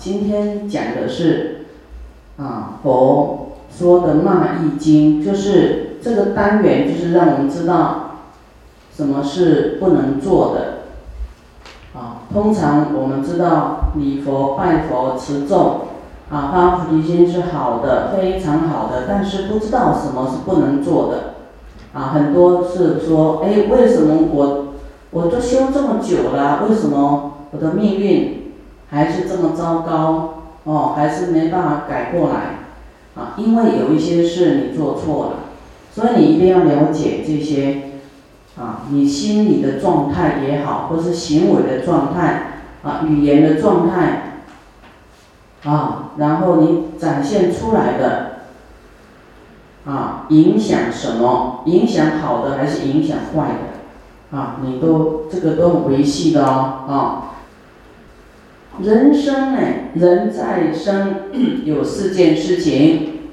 今天讲的是啊佛说的《骂易经》，就是这个单元，就是让我们知道什么是不能做的。啊，通常我们知道礼佛、拜佛、持咒，啊发菩提心是好的，非常好的，但是不知道什么是不能做的。啊，很多是说，哎，为什么我我都修这么久了，为什么我的命运还是这么糟糕？哦，还是没办法改过来？啊，因为有一些事你做错了，所以你一定要了解这些。啊，你心理的状态也好，或是行为的状态，啊，语言的状态，啊，然后你展现出来的。啊，影响什么？影响好的还是影响坏的？啊，你都这个都很维系的哦，啊。人生呢，人在生 有四件事情。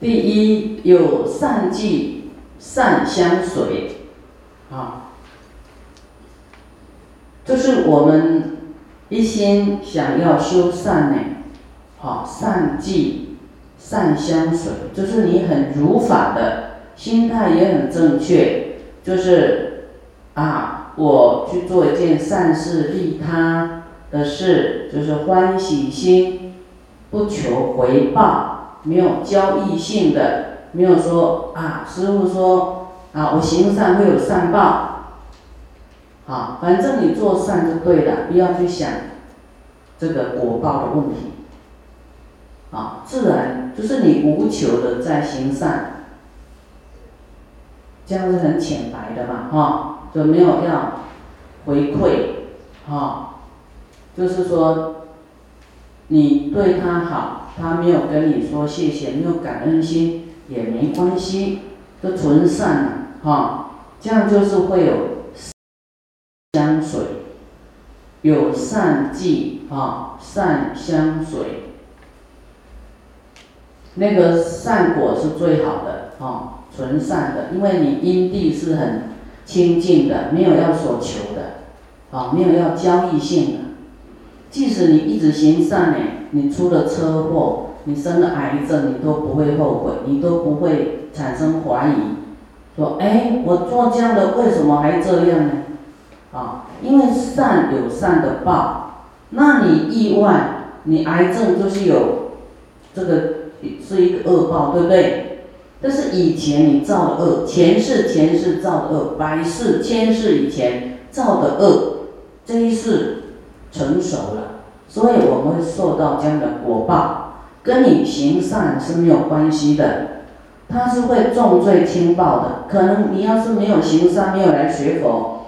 第一，有善记，善相随，啊，就是我们一心想要修善呢，好善记。善相随，就是你很如法的心态也很正确，就是啊，我去做一件善事利他的事，就是欢喜心，不求回报，没有交易性的，没有说啊，师傅说啊，我行善会有善报，好，反正你做善就对了，不要去想这个果报的问题。啊，自然就是你无求的在行善，这样是很浅白的嘛，哈，就没有要回馈，哈，就是说你对他好，他没有跟你说谢谢，没有感恩心也没关系，就纯善了，哈，这样就是会有相随，有善记，啊，善相随。那个善果是最好的，哦，纯善的，因为你因地是很清净的，没有要所求的，啊，没有要交易性的。即使你一直行善呢，你出了车祸，你生了癌症，你都不会后悔，你都不会产生怀疑，说，哎，我做这样的为什么还这样呢？啊，因为善有善的报，那你意外，你癌症就是有这个。是一个恶报，对不对？但是以前你造的恶，前世前世造的恶，百世千世以前造的恶，这一世成熟了，所以我们会受到这样的果报，跟你行善是没有关系的，它是会重罪轻报的。可能你要是没有行善，没有来学佛，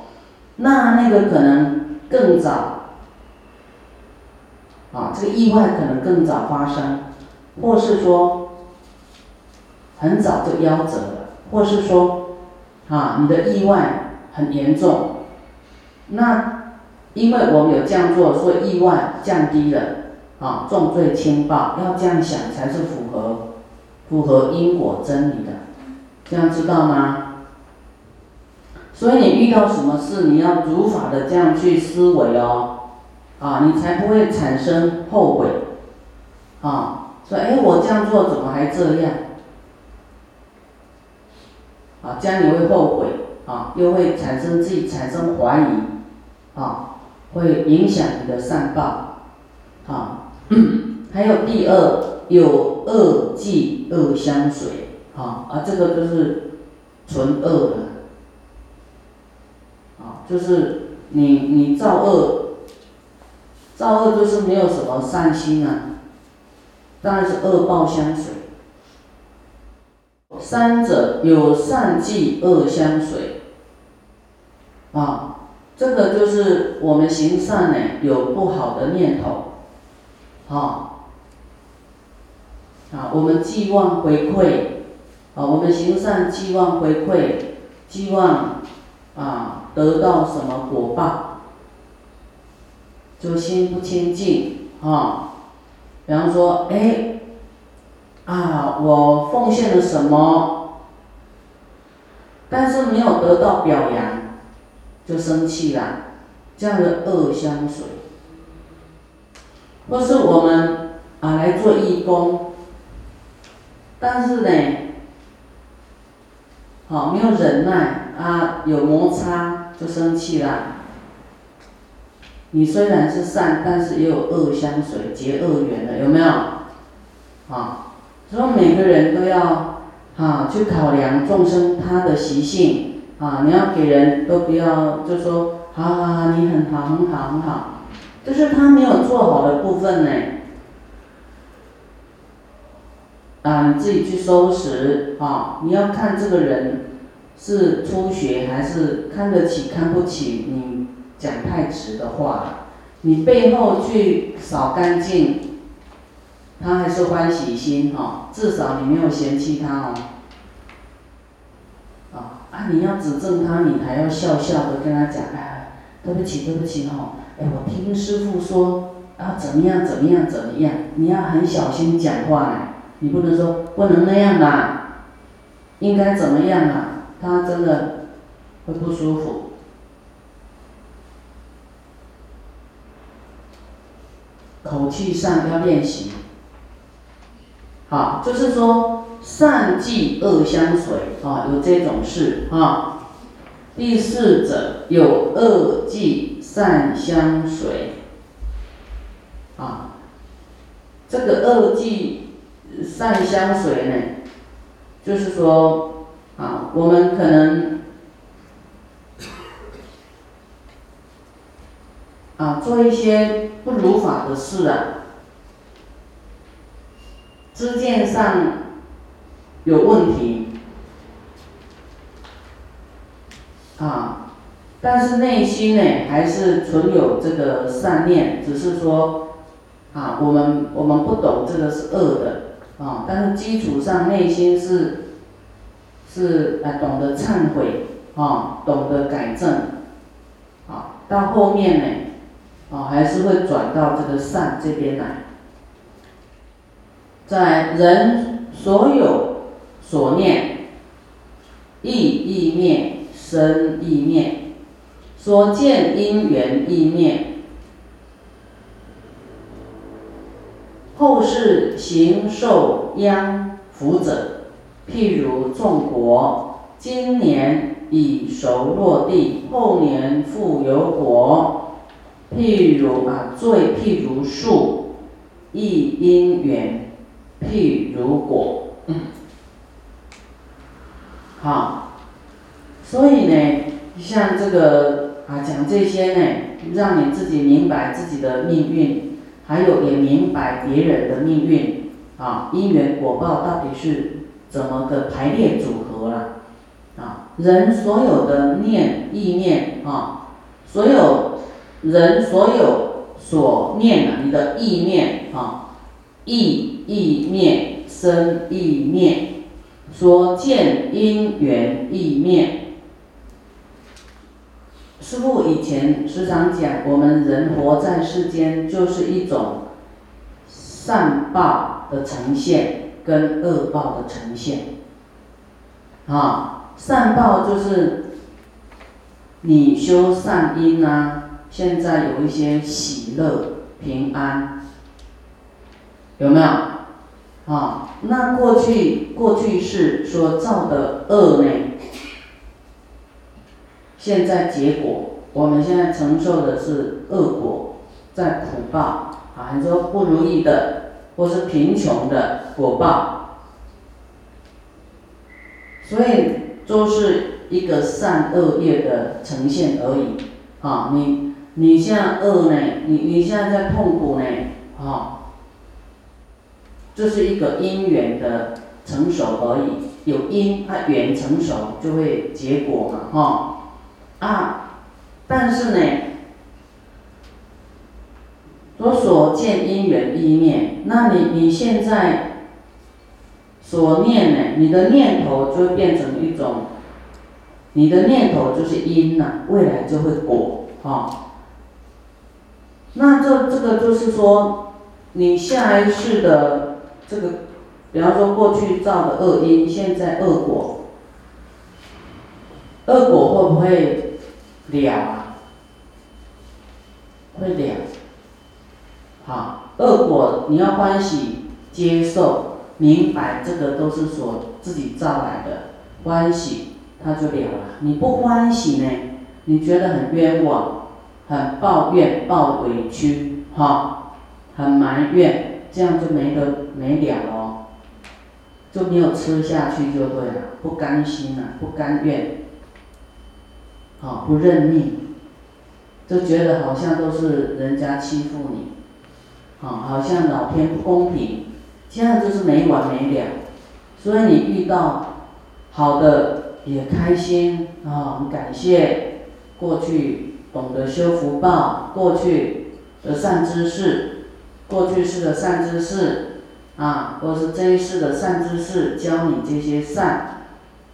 那那个可能更早，啊，这个意外可能更早发生。或是说，很早就夭折了，或是说，啊，你的意外很严重，那因为我们有这样做，所以意外降低了，啊，重罪轻报，要这样想才是符合符合因果真理的，这样知道吗？所以你遇到什么事，你要如法的这样去思维哦，啊，你才不会产生后悔，啊。说哎，我这样做怎么还这样？啊，这样你会后悔啊，又会产生自己产生怀疑，啊，会影响你的善报，啊，还有第二有恶记恶相随，啊啊，这个就是纯恶的，啊，就是你你造恶，造恶就是没有什么善心啊。当然是恶报相随，三者有善记恶相随，啊，这个就是我们行善呢有不好的念头，啊，啊，我们寄望回馈，啊，我们行善寄望回馈，寄望啊得到什么果报，就心不清净，啊。比方说，哎，啊，我奉献了什么，但是没有得到表扬，就生气了，这样的恶相随，或是我们啊来做义工，但是呢，好没有忍耐啊，有摩擦就生气了。你虽然是善，但是也有恶相随，结恶缘的，有没有？啊，所以每个人都要啊去考量众生他的习性啊，你要给人都不要就说，好好好，你很好很好很好，就是他没有做好的部分呢，啊，你自己去收拾啊，你要看这个人是初学还是看得起看不起你。讲太直的话，你背后去扫干净，他还是欢喜心哈，至少你没有嫌弃他哦。啊啊，你要指正他，你还要笑笑的跟他讲，哎，对不起对不起哦，哎，我听师傅说啊怎么样怎么样怎么样，你要很小心讲话呢，你不能说不能那样啦，应该怎么样啊？他真的会不舒服。口气上要练习，啊，就是说善忌恶相随啊，有这种事啊。第四者有恶忌善相随，啊，这个恶忌善相随呢，就是说啊，我们可能。啊，做一些不如法的事啊，知见上有问题，啊，但是内心呢还是存有这个善念，只是说，啊，我们我们不懂这个是恶的，啊，但是基础上内心是是啊懂得忏悔，啊，懂得改正，啊，到后面呢。啊，还是会转到这个善这边来，在人所有所念，意意念，生意念，所见因缘意念，后世行受殃福者，譬如种果，今年已熟落地，后年复有果。譬如啊，罪譬如树，亦因缘譬如果。好，所以呢，像这个啊，讲这些呢，让你自己明白自己的命运，还有也明白别人的命运啊，因缘果报到底是怎么个排列组合了？啊，人所有的念意念啊，所有。人所有所念的，你的意念啊，意意念生意念，所见因缘意念。师父以前时常讲，我们人活在世间，就是一种善报的呈现跟恶报的呈现。啊，善报就是你修善因啊。现在有一些喜乐平安，有没有？啊，那过去过去是所造的恶呢？现在结果，我们现在承受的是恶果，在苦报啊，很多不如意的或是贫穷的果报，所以都是一个善恶业的呈现而已啊，你。你现在恶呢？你你现在在痛苦呢？啊，这是一个因缘的成熟而已。有因，它缘成熟就会结果嘛，哈啊。但是呢，我所见因缘意念，那你你现在所念呢？你的念头就会变成一种，你的念头就是因呐，未来就会果，哈。那这这个就是说，你下一世的这个，比方说过去造的恶因，现在恶果，恶果会不会了啊？会了，好，恶果你要欢喜接受，明白这个都是所自己造来的，欢喜他就了了。你不欢喜呢，你觉得很冤枉，很抱怨、抱委屈，哈，很埋怨，这样就没得没了哦，就没有吃下去就对了，不甘心了，不甘愿，好，不认命，就觉得好像都是人家欺负你。啊，好像老天不公平，这样就是没完没了。所以你遇到好的也开心啊，感谢。过去懂得修福报，过去的善知识，过去世的善知识啊，或是这一世的善知识教你这些善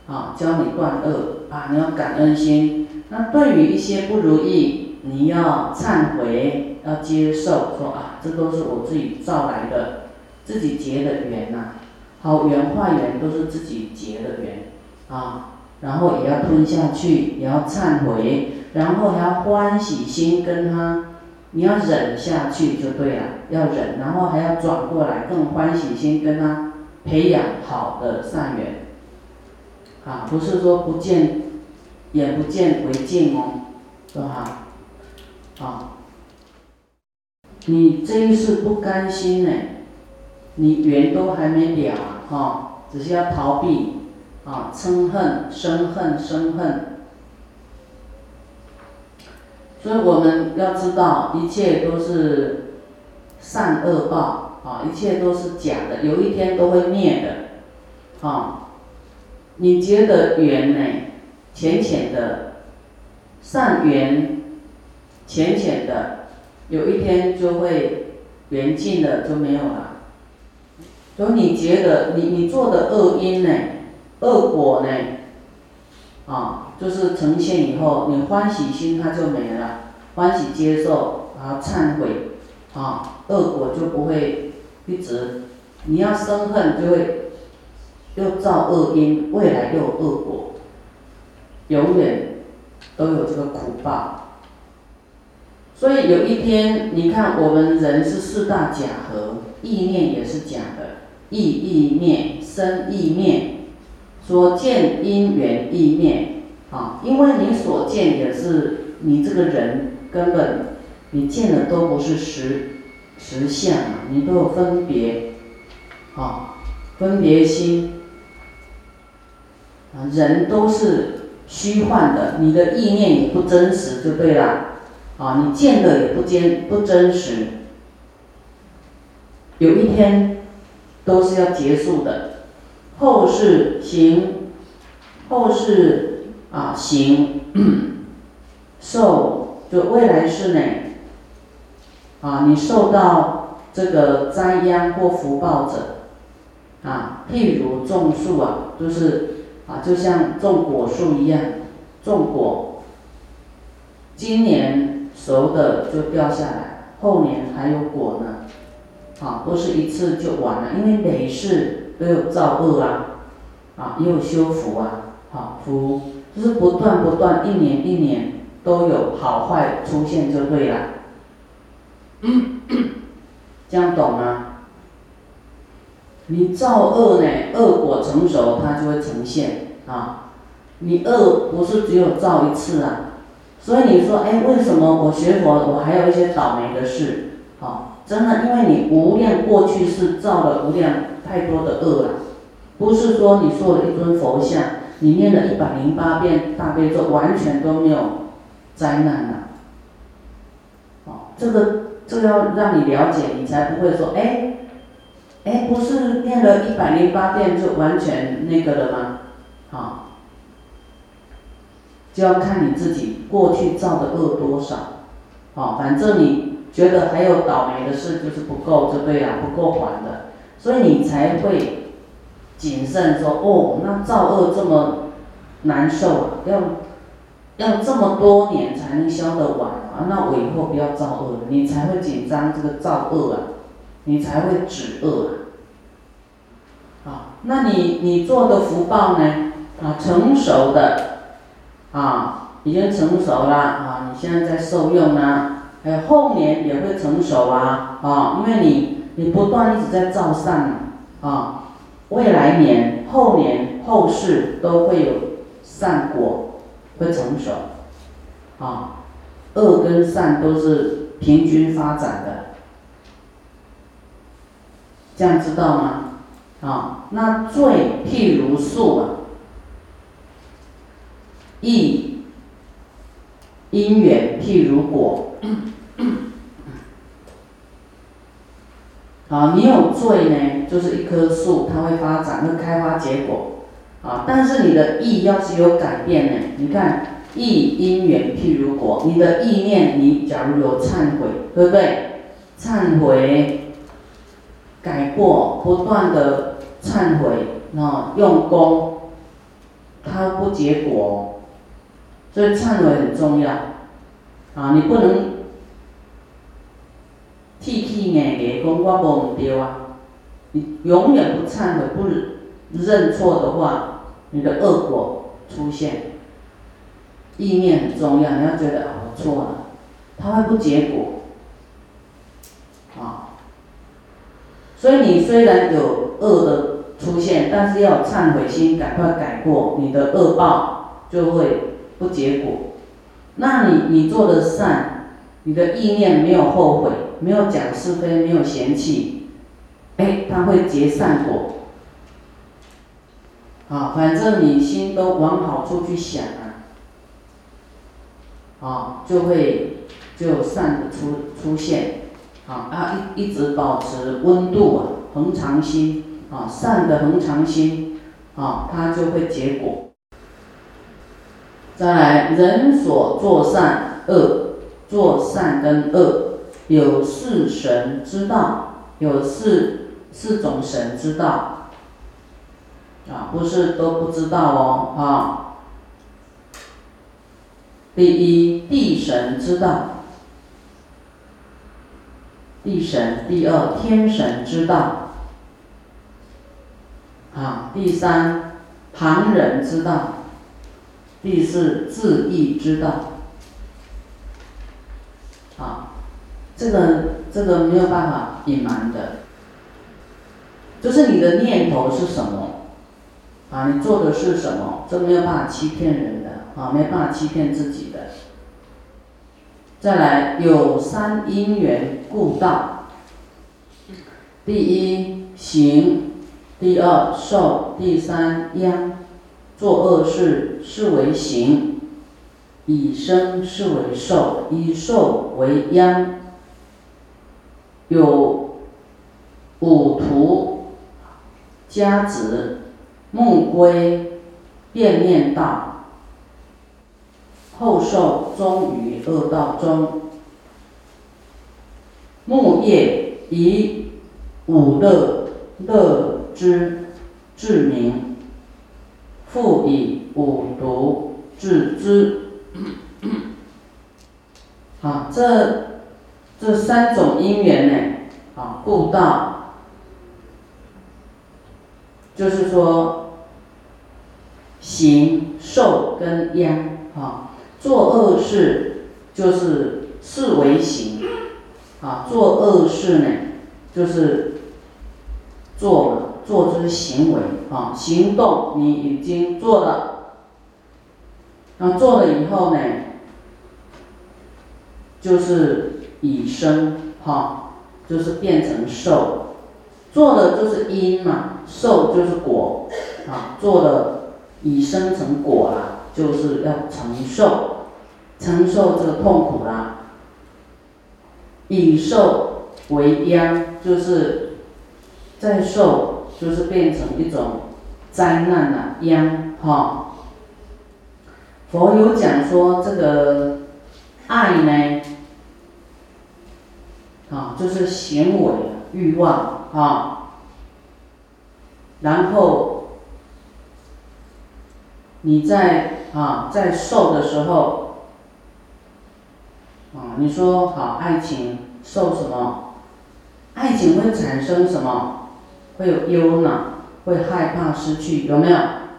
啊，教你断恶啊，你要感恩心。那对于一些不如意，你要忏悔。要接受，说啊，这都是我自己造来的，自己结的缘呐，好缘坏缘都是自己结的缘啊，然后也要吞下去，也要忏悔，然后还要欢喜心跟他，你要忍下去就对了，要忍，然后还要转过来更欢喜心跟他培养好的善缘，啊，不是说不见眼不见为净哦，是吧？啊。你这一世不甘心呢，你缘都还没了哈，只是要逃避啊，嗔恨、生恨、生恨。所以我们要知道，一切都是善恶报啊，一切都是假的，有一天都会灭的啊。你结的缘呢，浅浅的善缘，浅浅的。有一天就会缘尽了，就没有了。所以你觉得你你做的恶因呢，恶果呢，啊，就是呈现以后，你欢喜心它就没了，欢喜接受，然后忏悔，啊，恶果就不会一直。你要生恨就会又造恶因，未来又恶果，永远都有这个苦报。所以有一天，你看我们人是四大假合，意念也是假的，意意念，生意念，所见因缘意灭，啊，因为你所见也是你这个人根本你见的都不是实实相啊，你都有分别，啊，分别心，啊，人都是虚幻的，你的意念也不真实，就对了。啊，你见的也不真不真实，有一天都是要结束的。后世行，后世啊行，受就未来世呢，啊，你受到这个灾殃或福报者，啊，譬如种树啊，就是啊，就像种果树一样，种果，今年。熟的就掉下来，后年还有果呢，啊，不是一次就完了，因为每世都有造恶啊，啊，也有修福啊，好福就是不断不断，一年一年都有好坏出现就对了，这样懂吗？你造恶呢，恶果成熟它就会呈现啊，你恶不是只有造一次啊。所以你说，哎，为什么我学佛，我还有一些倒霉的事？好，真的，因为你无量过去是造了无量太多的恶了，不是说你做了一尊佛像，你念了一百零八遍大悲咒，完全都没有灾难了。好，这个这个要让你了解，你才不会说，哎，哎，不是念了一百零八遍就完全那个了吗？好。就要看你自己过去造的恶多少，哦，反正你觉得还有倒霉的事就是不够就对了，不够还的，所以你才会谨慎说，哦，那造恶这么难受啊，要要这么多年才能消得完啊，那我以后不要造恶了，你才会紧张这个造恶啊，你才会止恶啊，啊，那你你做的福报呢，啊，成熟的。啊，已经成熟了啊！你现在在受用呢，还有，后年也会成熟啊，啊，因为你你不断一直在造善嘛，啊，未来年、后年、后世都会有善果会成熟，啊，恶跟善都是平均发展的，这样知道吗？啊，那罪譬如树啊，义因缘譬如果。啊，你有罪呢，就是一棵树，它会发展，会开花结果。啊，但是你的意要是有改变呢，你看意因缘譬如果，你的意念，你假如有忏悔，对不对？忏悔，改过，不断的忏悔，啊，用功，它不结果，所以忏悔很重要。啊，你不能。气气硬硬讲我无唔对啊！你永远不忏悔、不认错的话，你的恶果出现。意念很重要，你要觉得啊我错了，它会不结果。啊，所以你虽然有恶的出现，但是要忏悔心，赶快改过，你的恶报就会不结果。那你你做的善，你的意念没有后悔。没有讲是非，没有嫌弃，哎，他会结善果。啊，反正你心都往好处去想啊，啊，就会就善的出出现，啊啊一一直保持温度啊，恒常心啊，善的恒常心啊，它就会结果。再来，人所作善恶，做善跟恶。有四神之道，有四四种神之道，啊，不是都不知道哦，啊。第一，地神之道，地神；第二，天神之道，啊；第三，旁人之道；第四，自意之道。啊这个这个没有办法隐瞒的，就是你的念头是什么，啊，你做的是什么，这没有办法欺骗人的，啊，没办法欺骗自己的。再来，有三因缘故道，第一行，第二受，第三殃。做恶事是为行，以生是为寿，以寿为殃。有五图家子木龟变念道后寿终于恶道中木叶以五乐乐之至名复以五毒治之。好，这。这三种因缘呢，啊，故道，就是说，行、受跟殃，啊，做恶事就是视为行，啊，做恶事呢，就是做了，做出行为，啊，行动你已经做了，那做了以后呢，就是。以生哈，就是变成受，做的就是因嘛，受就是果，啊，做的以生成果啦，就是要承受，承受这个痛苦啦。以受为殃，就是再受，就是变成一种灾难呐，殃哈。佛有讲说这个爱呢。啊，就是行为欲望啊，然后你在啊在受的时候啊，你说好爱情受什么？爱情会产生什么？会有忧恼，会害怕失去，有没有？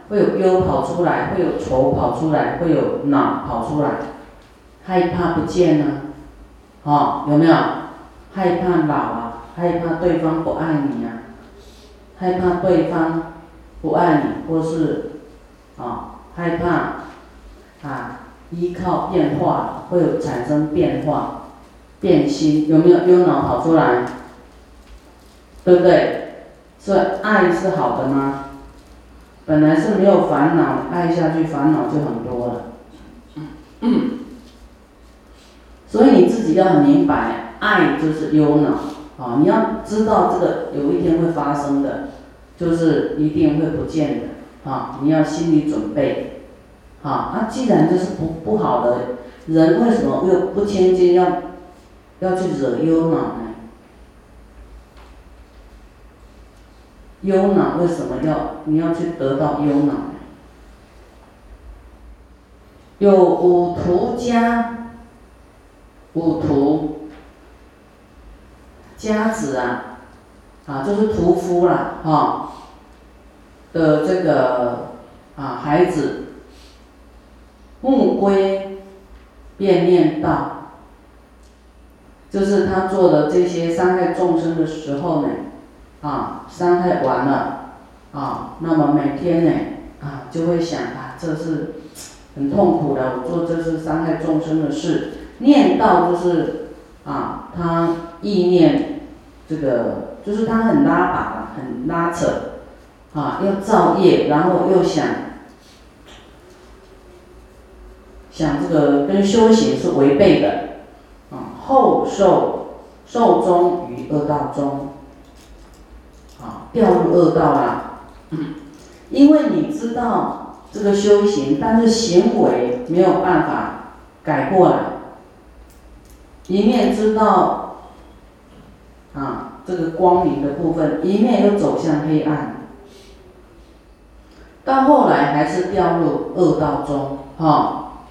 会有忧跑出来，会有愁跑出来，会有恼跑出来，害怕不见呢？啊，有没有？害怕老啊，害怕对方不爱你啊，害怕对方不爱你，或是啊，害怕啊，依靠变化会有产生变化、变心，有没有忧脑跑出来？对不对？所以爱是好的吗？本来是没有烦恼，爱下去烦恼就很多了。所以你自己要很明白，爱就是忧恼啊！你要知道这个有一天会发生的，就是一定会不见的啊！你要心理准备啊！那既然这是不不好的，人为什么又不谦敬，要要去惹忧恼呢？忧恼为什么要你要去得到忧恼？有五图家，五图家子啊，啊就是屠夫啦，哈的这个啊孩子，木归便念道，就是他做的这些伤害众生的时候呢。啊，伤害完了，啊，那么每天呢，啊，就会想啊，这是很痛苦的，我做这是伤害众生的事。念道就是啊，他意念这个，就是他很拉把，很拉扯，啊，要造业，然后又想想这个跟修行是违背的，啊，后受受终于恶道中。啊掉入恶道啦，因为你知道这个修行，但是行为没有办法改过来。一面知道啊这个光明的部分，一面又走向黑暗，到后来还是掉入恶道中，哈，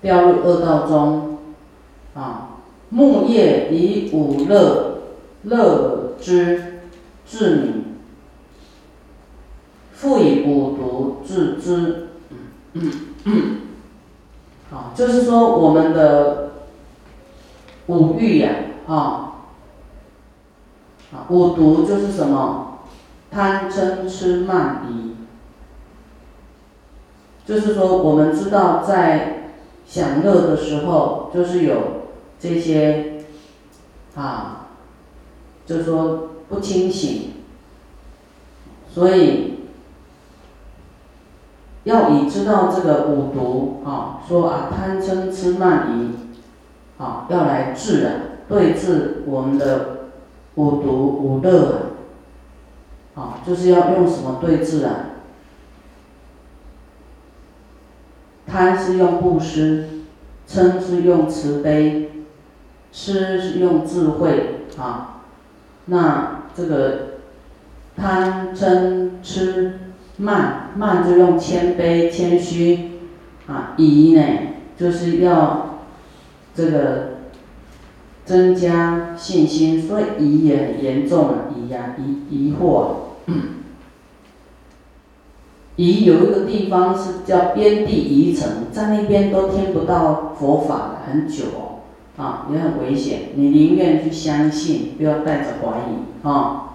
掉入恶道中，啊，木叶以五乐乐之至明。复以五毒治之，好，就是说我们的五欲呀，啊，啊，五毒就是什么？贪嗔痴慢疑，就是说我们知道在享乐的时候，就是有这些，啊，就是说不清醒，所以。要以知道这个五毒啊，说啊贪嗔痴慢疑，啊要来治啊，对治我们的五毒五乐啊，啊就是要用什么对治啊？贪是用布施，嗔是用慈悲，痴是用智慧啊，那这个贪嗔痴。慢慢就用谦卑谦虚，啊，疑呢就是要这个增加信心，所以疑也很严重啊，疑呀疑疑惑，疑有一个地方是叫边地疑城，在那边都听不到佛法很久哦，啊也很危险，你宁愿去相信，不要带着怀疑啊。